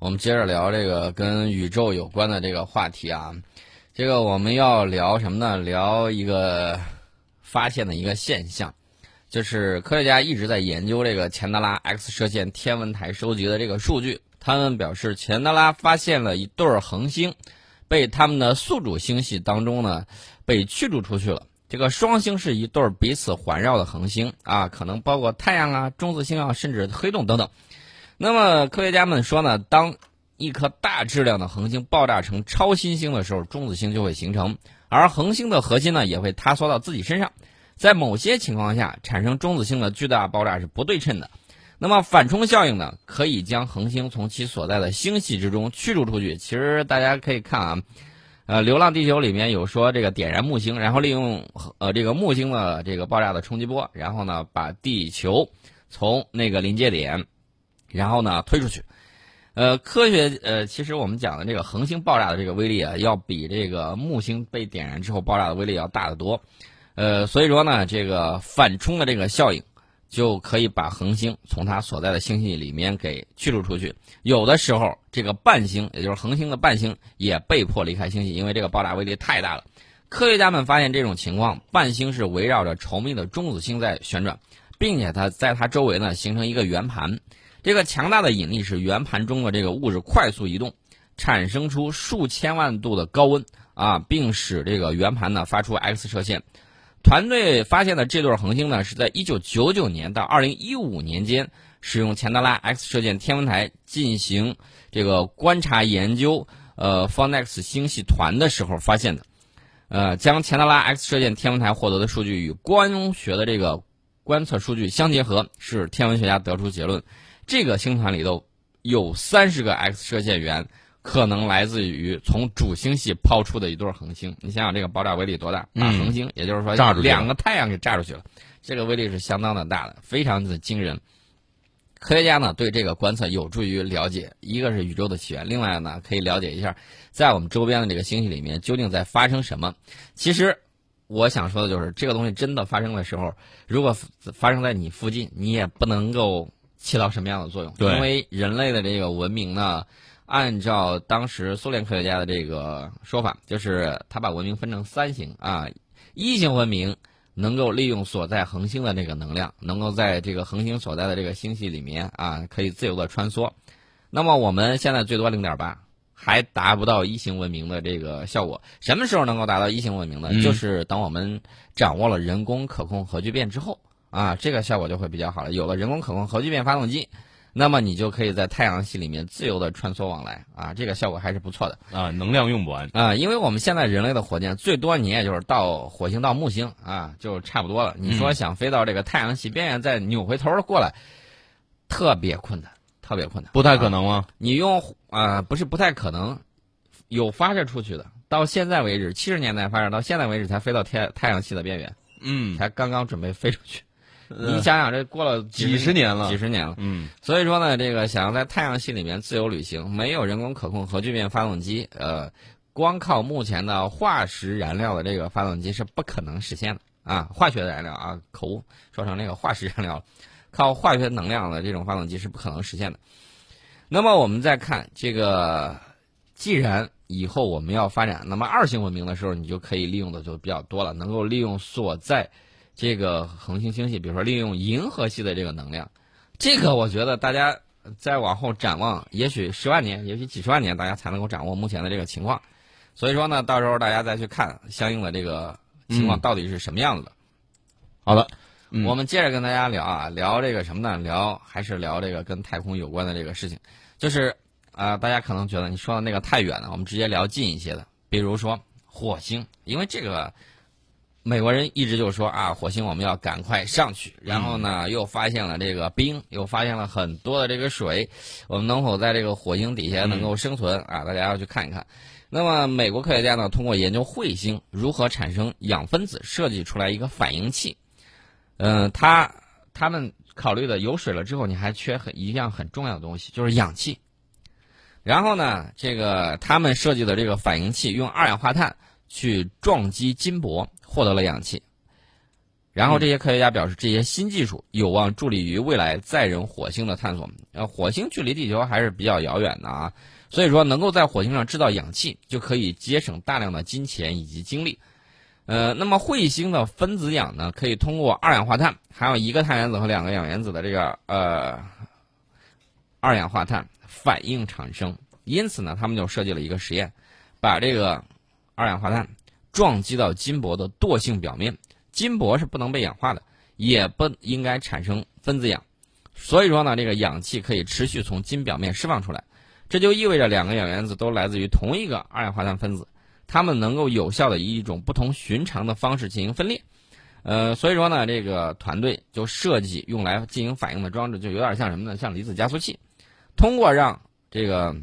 我们接着聊这个跟宇宙有关的这个话题啊。这个我们要聊什么呢？聊一个发现的一个现象，就是科学家一直在研究这个钱德拉 X 射线天文台收集的这个数据。他们表示，钱德拉发现了一对恒星，被他们的宿主星系当中呢被驱逐出去了。这个双星是一对彼此环绕的恒星啊，可能包括太阳啊、中子星啊，甚至黑洞等等。那么科学家们说呢，当一颗大质量的恒星爆炸成超新星的时候，中子星就会形成，而恒星的核心呢也会塌缩到自己身上。在某些情况下，产生中子星的巨大爆炸是不对称的。那么反冲效应呢，可以将恒星从其所在的星系之中驱逐出去。其实大家可以看啊，呃，《流浪地球》里面有说这个点燃木星，然后利用呃这个木星的这个爆炸的冲击波，然后呢把地球从那个临界点，然后呢推出去。呃，科学呃，其实我们讲的这个恒星爆炸的这个威力啊，要比这个木星被点燃之后爆炸的威力要大得多。呃，所以说呢，这个反冲的这个效应。就可以把恒星从它所在的星系里面给驱逐出去。有的时候，这个伴星，也就是恒星的伴星，也被迫离开星系，因为这个爆炸威力太大了。科学家们发现这种情况，伴星是围绕着稠密的中子星在旋转，并且它在它周围呢形成一个圆盘。这个强大的引力使圆盘中的这个物质快速移动，产生出数千万度的高温啊，并使这个圆盘呢发出 X 射线。团队发现的这对恒星呢，是在1999年到2015年间，使用钱德拉 X 射线天文台进行这个观察研究，呃 f o n e x 星系团的时候发现的。呃，将钱德拉 X 射线天文台获得的数据与光学的这个观测数据相结合，使天文学家得出结论：这个星团里头有三十个 X 射线源。可能来自于从主星系抛出的一对恒星，你想想这个爆炸威力多大？把恒星，也就是说两个太阳给炸出去了，这个威力是相当的大的，非常的惊人。科学家呢对这个观测有助于了解，一个是宇宙的起源，另外呢可以了解一下在我们周边的这个星系里面究竟在发生什么。其实我想说的就是，这个东西真的发生的时候，如果发生在你附近，你也不能够起到什么样的作用，因为人类的这个文明呢。按照当时苏联科学家的这个说法，就是他把文明分成三型啊，一型文明能够利用所在恒星的这个能量，能够在这个恒星所在的这个星系里面啊，可以自由的穿梭。那么我们现在最多零点八，还达不到一型文明的这个效果。什么时候能够达到一型文明呢？就是等我们掌握了人工可控核聚变之后啊，这个效果就会比较好了。有了人工可控核聚变发动机。那么你就可以在太阳系里面自由的穿梭往来啊，这个效果还是不错的啊，能量用不完啊，因为我们现在人类的火箭最多你也就是到火星到木星啊，就差不多了。你说想飞到这个太阳系边缘再扭回头过来，特别困难，特别困难，不太可能吗？你用啊，不是不太可能，有发射出去的，到现在为止，七十年代发射到现在为止才飞到天太阳系的边缘，嗯，才刚刚准备飞出去。你想想，这过了几十年了，几十年了，嗯，所以说呢，这个想要在太阳系里面自由旅行，没有人工可控核聚变发动机，呃，光靠目前的化石燃料的这个发动机是不可能实现的啊，化学的燃料啊，口误说成那个化石燃料了，靠化学能量的这种发动机是不可能实现的。那么我们再看这个，既然以后我们要发展，那么二型文明的时候，你就可以利用的就比较多了，能够利用所在。这个恒星星系，比如说利用银河系的这个能量，这个我觉得大家再往后展望，也许十万年，也许几十万年，大家才能够掌握目前的这个情况。所以说呢，到时候大家再去看相应的这个情况到底是什么样子的。好的，我们接着跟大家聊啊，聊这个什么呢？聊还是聊这个跟太空有关的这个事情。就是啊，大家可能觉得你说的那个太远了，我们直接聊近一些的，比如说火星，因为这个。美国人一直就说啊，火星我们要赶快上去，然后呢，又发现了这个冰，又发现了很多的这个水，我们能否在这个火星底下能够生存啊？大家要去看一看。那么，美国科学家呢，通过研究彗星如何产生氧分子，设计出来一个反应器。嗯，他他们考虑的有水了之后，你还缺很一样很重要的东西，就是氧气。然后呢，这个他们设计的这个反应器用二氧化碳去撞击金箔。获得了氧气，然后这些科学家表示，这些新技术有望助力于未来载人火星的探索。呃，火星距离地球还是比较遥远的啊，所以说能够在火星上制造氧气，就可以节省大量的金钱以及精力。呃，那么彗星的分子氧呢，可以通过二氧化碳，还有一个碳原子和两个氧原子的这个呃二氧化碳反应产生。因此呢，他们就设计了一个实验，把这个二氧化碳撞击到金箔的惰性表面。金箔是不能被氧化的，也不应该产生分子氧，所以说呢，这个氧气可以持续从金表面释放出来，这就意味着两个氧原子都来自于同一个二氧化碳分子，它们能够有效的以一种不同寻常的方式进行分裂，呃，所以说呢，这个团队就设计用来进行反应的装置，就有点像什么呢？像离子加速器，通过让这个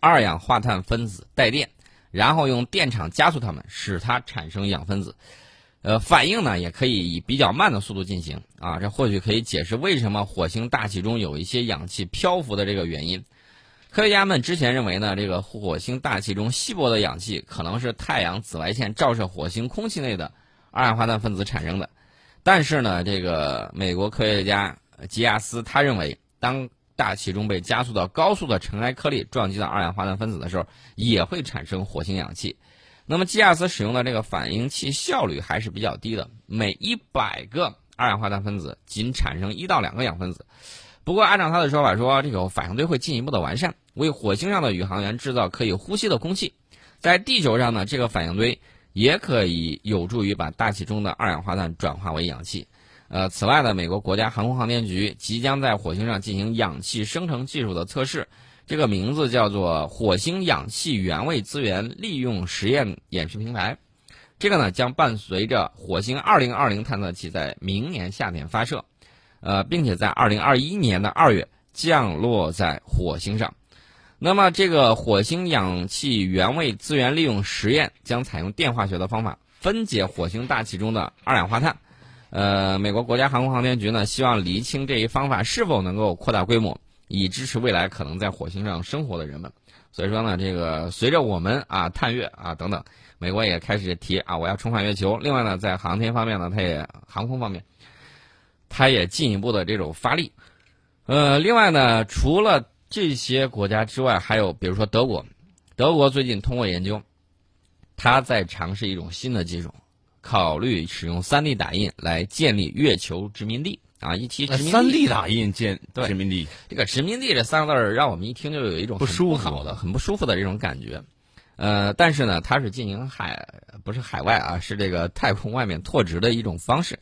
二氧化碳分子带电，然后用电场加速它们，使它产生氧分子。呃，反应呢也可以以比较慢的速度进行啊，这或许可以解释为什么火星大气中有一些氧气漂浮的这个原因。科学家们之前认为呢，这个火星大气中稀薄的氧气可能是太阳紫外线照射火星空气内的二氧化碳分子产生的，但是呢，这个美国科学家吉亚斯他认为，当大气中被加速到高速的尘埃颗粒撞击到二氧化碳分子的时候，也会产生火星氧气。那么基亚斯使用的这个反应器效率还是比较低的，每一百个二氧化碳分子仅产生一到两个氧分子。不过按照他的说法说，这个反应堆会进一步的完善，为火星上的宇航员制造可以呼吸的空气。在地球上呢，这个反应堆也可以有助于把大气中的二氧化碳转化为氧气。呃，此外呢，美国国家航空航天局即将在火星上进行氧气生成技术的测试。这个名字叫做火星氧气原位资源利用实验演示平台，这个呢将伴随着火星2020探测器在明年夏天发射，呃，并且在2021年的二月降落在火星上。那么，这个火星氧气原位资源利用实验将采用电化学的方法分解火星大气中的二氧化碳。呃，美国国家航空航天局呢希望厘清这一方法是否能够扩大规模。以支持未来可能在火星上生活的人们，所以说呢，这个随着我们啊探月啊等等，美国也开始提啊我要重返月球。另外呢，在航天方面呢，它也航空方面，它也进一步的这种发力。呃，另外呢，除了这些国家之外，还有比如说德国，德国最近通过研究，它在尝试一种新的技术，考虑使用 3D 打印来建立月球殖民地。啊，一提殖民地，三 D 打印建殖民地，这个殖民地这三个字儿，让我们一听就有一种不舒服的、很不舒服的这种感觉。呃，但是呢，它是进行海，不是海外啊，是这个太空外面拓殖的一种方式。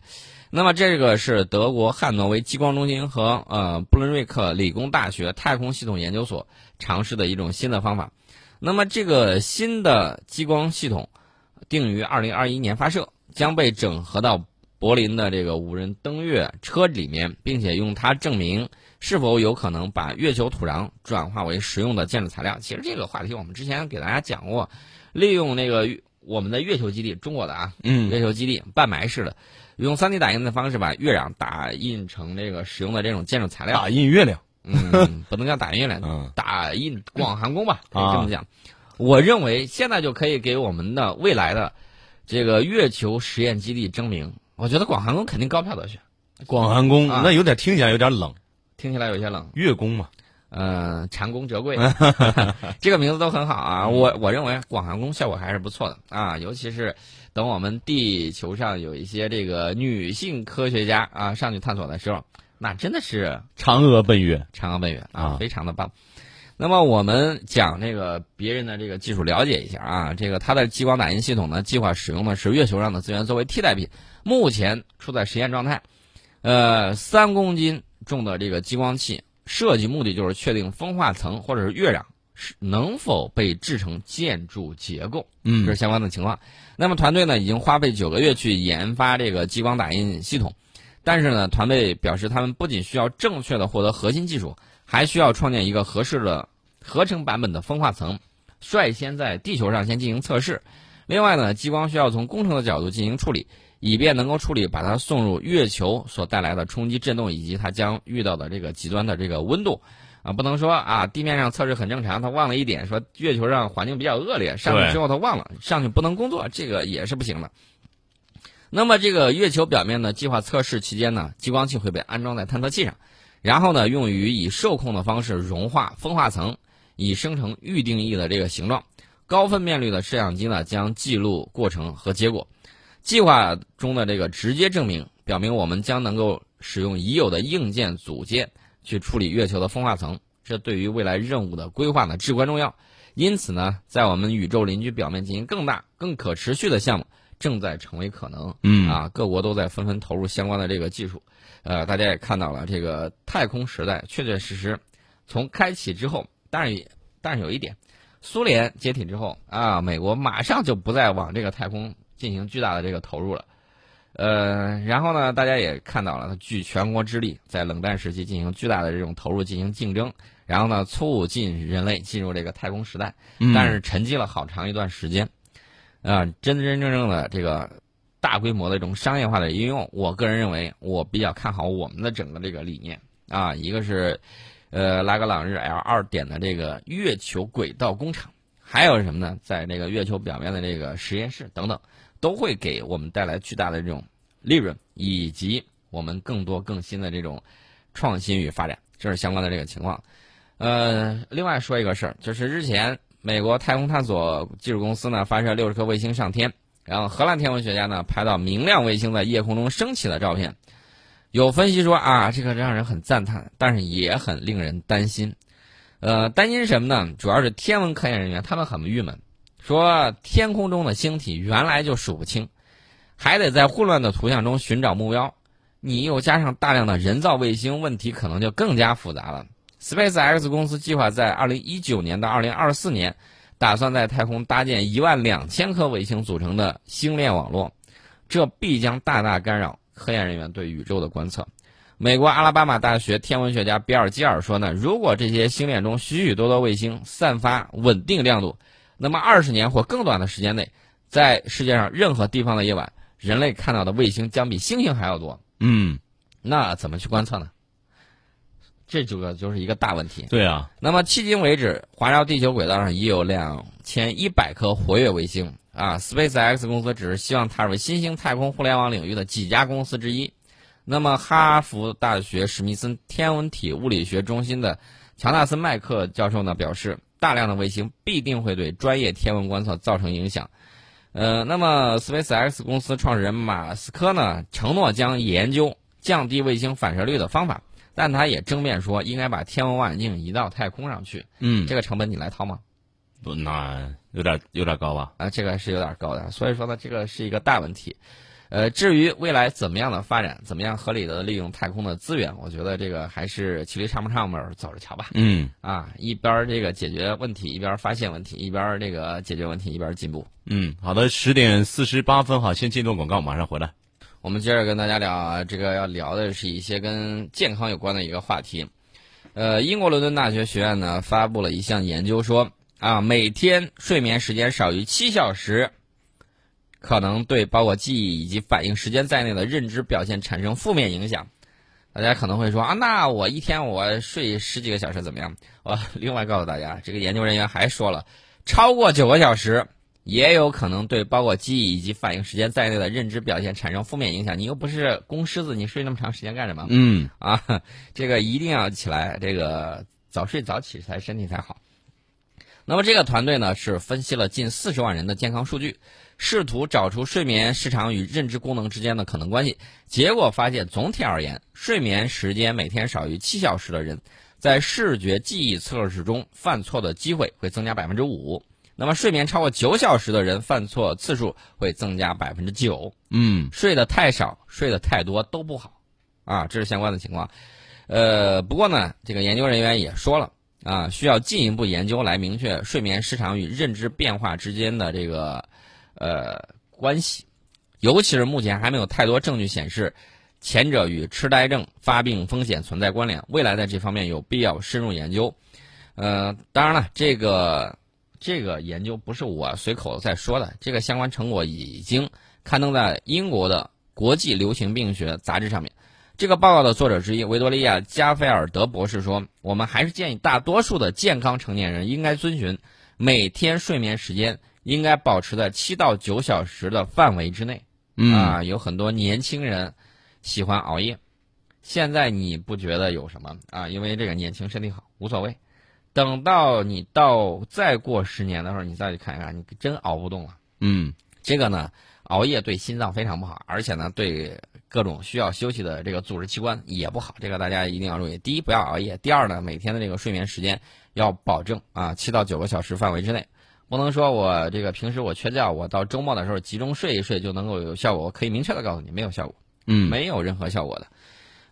那么这个是德国汉诺威激光中心和呃布伦瑞克理工大学太空系统研究所尝试的一种新的方法。那么这个新的激光系统定于二零二一年发射，将被整合到。柏林的这个无人登月车里面，并且用它证明是否有可能把月球土壤转化为实用的建筑材料。其实这个话题我们之前给大家讲过，利用那个我们的月球基地，中国的啊，嗯，月球基地半埋式的，用 3D 打印的方式把月壤打印成这个使用的这种建筑材料。打印月亮，嗯，不能叫打印月亮，打印广寒宫吧，可以这么讲。我认为现在就可以给我们的未来的这个月球实验基地证明。我觉得广寒宫肯定高票得选，广寒宫那有点听起来有点冷，听起来有些冷。月宫嘛，呃，蟾宫折桂，这个名字都很好啊。我我认为广寒宫效果还是不错的啊，尤其是等我们地球上有一些这个女性科学家啊上去探索的时候，那真的是嫦娥奔月，嫦娥奔月啊，非常的棒。那么我们讲这个别人的这个技术了解一下啊，这个它的激光打印系统呢，计划使用的是月球上的资源作为替代品。目前处在实验状态，呃，三公斤重的这个激光器设计目的就是确定风化层或者是月壤是能否被制成建筑结构，嗯，这是相关的情况。那么团队呢已经花费九个月去研发这个激光打印系统，但是呢，团队表示他们不仅需要正确的获得核心技术，还需要创建一个合适的合成版本的风化层，率先在地球上先进行测试。另外呢，激光需要从工程的角度进行处理。以便能够处理把它送入月球所带来的冲击震动，以及它将遇到的这个极端的这个温度，啊，不能说啊地面上测试很正常，他忘了一点，说月球上环境比较恶劣，上去之后他忘了上去不能工作，这个也是不行的。那么这个月球表面的计划测试期间呢，激光器会被安装在探测器上，然后呢，用于以受控的方式融化风化层，以生成预定义的这个形状。高分辨率的摄像机呢，将记录过程和结果。计划中的这个直接证明，表明我们将能够使用已有的硬件组件去处理月球的风化层，这对于未来任务的规划呢至关重要。因此呢，在我们宇宙邻居表面进行更大、更可持续的项目正在成为可能。嗯啊，各国都在纷纷投入相关的这个技术。呃，大家也看到了，这个太空时代确确实实从开启之后，但是但是有一点，苏联解体之后啊，美国马上就不再往这个太空。进行巨大的这个投入了，呃，然后呢，大家也看到了，它举全国之力，在冷战时期进行巨大的这种投入进行竞争，然后呢，促进人类进入这个太空时代，但是沉寂了好长一段时间，啊，真真正正的这个大规模的这种商业化的应用，我个人认为，我比较看好我们的整个这个理念啊，一个是，呃，拉格朗日 L 二点的这个月球轨道工厂，还有什么呢？在这个月球表面的这个实验室等等。都会给我们带来巨大的这种利润，以及我们更多更新的这种创新与发展，这是相关的这个情况。呃，另外说一个事儿，就是日前美国太空探索技术公司呢发射六十颗卫星上天，然后荷兰天文学家呢拍到明亮卫星在夜空中升起的照片。有分析说啊，这个让人很赞叹，但是也很令人担心。呃，担心什么呢？主要是天文科研人员他们很郁闷。说天空中的星体原来就数不清，还得在混乱的图像中寻找目标。你又加上大量的人造卫星，问题可能就更加复杂了。SpaceX 公司计划在2019年到2024年，打算在太空搭建一万两千颗卫星组成的星链网络，这必将大大干扰科研人员对宇宙的观测。美国阿拉巴马大学天文学家比尔基尔说呢，如果这些星链中许许多多卫星散发稳定亮度，那么二十年或更短的时间内，在世界上任何地方的夜晚，人类看到的卫星将比星星还要多。嗯，那怎么去观测呢？这就个就是一个大问题。对啊。那么迄今为止，环绕地球轨道上已有两千一百颗活跃卫星啊。SpaceX 公司只是希望踏入新兴太空互联网领域的几家公司之一。那么，哈佛大学史密森天文体物理学中心的乔纳森麦克教授呢表示。大量的卫星必定会对专业天文观测造成影响，呃，那么 SpaceX 公司创始人马斯克呢，承诺将研究降低卫星反射率的方法，但他也正面说应该把天文望远镜移到太空上去。嗯，这个成本你来掏吗？不，那有点有点高吧？啊，这个是有点高的，所以说呢，这个是一个大问题。呃，至于未来怎么样的发展，怎么样合理的利用太空的资源，我觉得这个还是骑驴上不上门，走着瞧吧。嗯，啊，一边这个解决问题，一边发现问题，一边这个解决问题，一边进步。嗯，好的，十点四十八分，好，先进段广告，马上回来。我们接着跟大家聊，这个要聊的是一些跟健康有关的一个话题。呃，英国伦敦大学学院呢发布了一项研究说，啊，每天睡眠时间少于七小时。可能对包括记忆以及反应时间在内的认知表现产生负面影响。大家可能会说啊，那我一天我睡十几个小时怎么样？我另外告诉大家，这个研究人员还说了，超过九个小时也有可能对包括记忆以及反应时间在内的认知表现产生负面影响。你又不是公狮子，你睡那么长时间干什么？嗯啊，这个一定要起来，这个早睡早起才身体才好。那么这个团队呢是分析了近四十万人的健康数据。试图找出睡眠时长与认知功能之间的可能关系，结果发现，总体而言，睡眠时间每天少于七小时的人，在视觉记忆测试中犯错的机会会增加百分之五；那么睡眠超过九小时的人，犯错次数会增加百分之九。嗯，睡得太少、睡得太多都不好，啊，这是相关的情况。呃，不过呢，这个研究人员也说了，啊，需要进一步研究来明确睡眠时长与认知变化之间的这个。呃，关系，尤其是目前还没有太多证据显示，前者与痴呆症发病风险存在关联。未来在这方面有必要深入研究。呃，当然了，这个这个研究不是我随口在说的，这个相关成果已经刊登在英国的国际流行病学杂志上面。这个报告的作者之一维多利亚·加菲尔德博士说：“我们还是建议大多数的健康成年人应该遵循每天睡眠时间。”应该保持在七到九小时的范围之内，嗯啊，有很多年轻人喜欢熬夜。现在你不觉得有什么啊？因为这个年轻身体好，无所谓。等到你到再过十年的时候，你再去看一看，你真熬不动了。嗯这个呢，熬夜对心脏非常不好，而且呢，对各种需要休息的这个组织器官也不好。这个大家一定要注意。第一，不要熬夜；第二呢，每天的这个睡眠时间要保证啊，七到九个小时范围之内，不能说我这个平时我缺觉，我到周末的时候集中睡一睡就能够有效果。我可以明确的告诉你，没有效果，嗯没有任何效果的。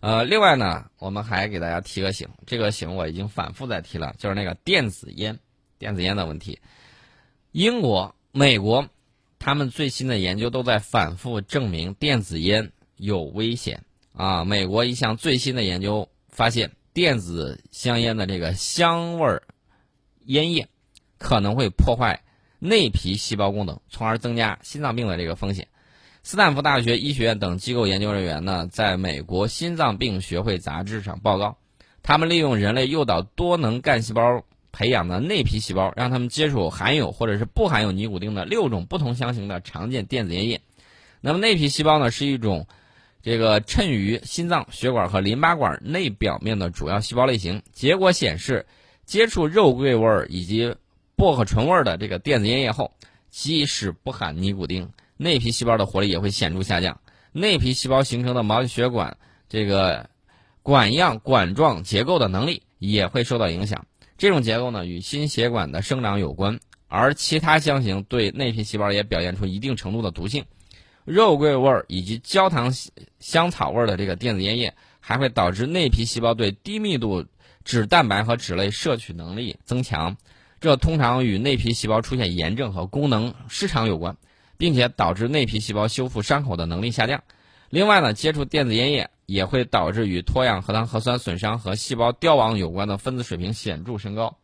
呃，另外呢，我们还给大家提个醒，这个醒我已经反复在提了，就是那个电子烟，电子烟的问题。英国、美国，他们最新的研究都在反复证明电子烟有危险啊。美国一项最新的研究发现，电子香烟的这个香味儿烟叶可能会破坏内皮细胞功能，从而增加心脏病的这个风险。斯坦福大学医学院等机构研究人员呢，在美国心脏病学会杂志上报告，他们利用人类诱导多能干细胞培养的内皮细胞，让他们接触含有或者是不含有尼古丁的六种不同香型的常见电子烟叶。那么内皮细胞呢，是一种这个衬于心脏、血管和淋巴管内表面的主要细胞类型。结果显示，接触肉桂味儿以及薄荷醇味儿的这个电子烟叶后，即使不含尼古丁，内皮细胞的活力也会显著下降。内皮细胞形成的毛细血管这个管样管状结构的能力也会受到影响。这种结构呢，与心血管的生长有关，而其他香型对内皮细胞也表现出一定程度的毒性。肉桂味儿以及焦糖香草味儿的这个电子烟叶，还会导致内皮细胞对低密度脂蛋白和脂类摄取能力增强，这通常与内皮细胞出现炎症和功能失常有关，并且导致内皮细胞修复伤口的能力下降。另外呢，接触电子烟叶也会导致与脱氧核糖核酸损伤和细胞凋亡有关的分子水平显著升高。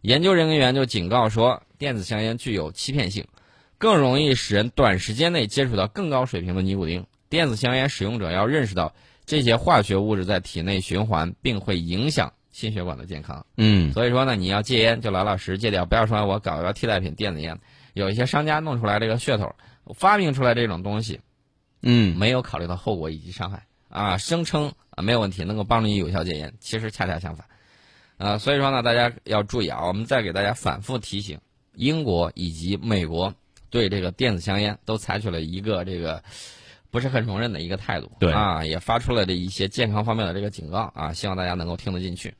研究人员就警告说，电子香烟具有欺骗性，更容易使人短时间内接触到更高水平的尼古丁。电子香烟使用者要认识到这些化学物质在体内循环，并会影响心血管的健康。嗯所以说呢，你要戒烟就老老实实戒掉，不要说我搞一个替代品电子烟。有一些商家弄出来这个噱头，发明出来这种东西，嗯没有考虑到后果以及伤害啊，声称啊没有问题，能够帮助你有效戒烟，其实恰恰相反。呃，所以说呢，大家要注意啊，我们再给大家反复提醒，英国以及美国对这个电子香烟都采取了一个这个不是很容忍的一个态度，对啊，也发出了这一些健康方面的这个警告啊，希望大家能够听得进去。